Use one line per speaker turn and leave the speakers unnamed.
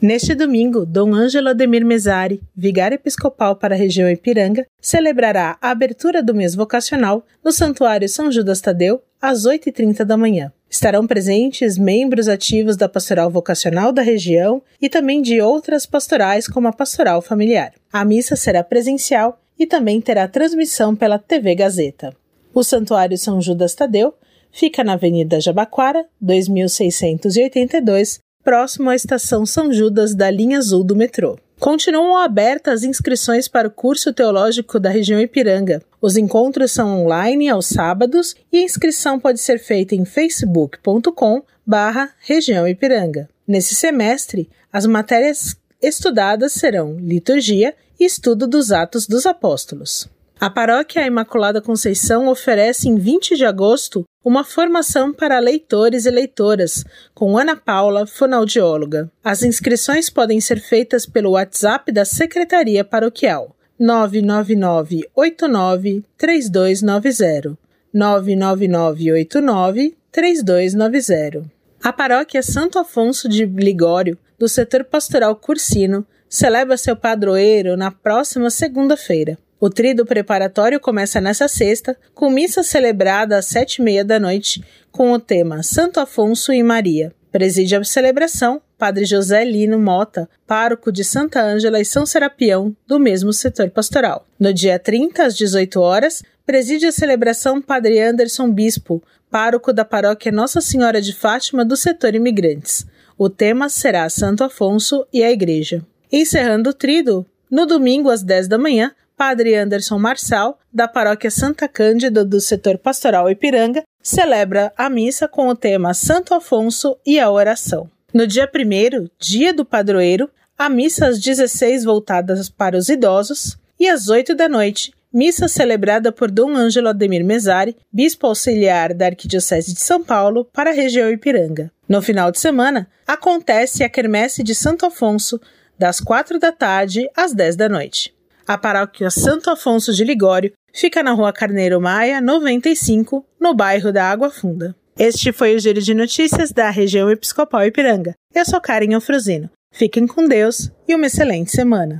Neste domingo, Dom Ângelo Ademir Mesari, vigário episcopal para a região Ipiranga, celebrará a abertura do mês vocacional no Santuário São Judas Tadeu, às 8h30 da manhã. Estarão presentes membros ativos da pastoral vocacional da região e também de outras pastorais, como a pastoral familiar. A missa será presencial e também terá transmissão pela TV Gazeta. O Santuário São Judas Tadeu fica na Avenida Jabaquara, 2682, próximo à estação São Judas da linha azul do metrô. Continuam abertas as inscrições para o curso teológico da região Ipiranga. Os encontros são online aos sábados e a inscrição pode ser feita em facebook.com barra região Ipiranga. Nesse semestre, as matérias estudadas serão liturgia e estudo dos Atos dos Apóstolos. A Paróquia Imaculada Conceição oferece em 20 de agosto uma formação para leitores e leitoras, com Ana Paula, fonoaudióloga. As inscrições podem ser feitas pelo WhatsApp da Secretaria Paroquial 999 89 3290 99989 3290. A paróquia Santo Afonso de Ligório, do setor pastoral Cursino, celebra seu padroeiro na próxima segunda-feira. O trido preparatório começa nessa sexta, com missa celebrada às sete e meia da noite, com o tema Santo Afonso e Maria. Preside a celebração Padre José Lino Mota, pároco de Santa Ângela e São Serapião, do mesmo setor pastoral. No dia 30, às 18 horas, preside a celebração Padre Anderson Bispo, pároco da paróquia Nossa Senhora de Fátima do setor imigrantes. O tema será Santo Afonso e a Igreja. Encerrando o trido, no domingo às 10 da manhã, Padre Anderson Marçal, da paróquia Santa Cândida do setor pastoral Ipiranga, celebra a missa com o tema Santo Afonso e a oração. No dia 1, dia do padroeiro, a missa às 16 voltadas para os idosos e às 8 da noite, missa celebrada por Dom Ângelo Ademir Mesari, bispo auxiliar da Arquidiocese de São Paulo para a região Ipiranga. No final de semana, acontece a quermesse de Santo Afonso, das 4 da tarde às 10 da noite. A paróquia Santo Afonso de Ligório fica na rua Carneiro Maia, 95, no bairro da Água Funda. Este foi o Giro de Notícias da região Episcopal Ipiranga. Eu sou Karen Alfrosino. Fiquem com Deus e uma excelente semana.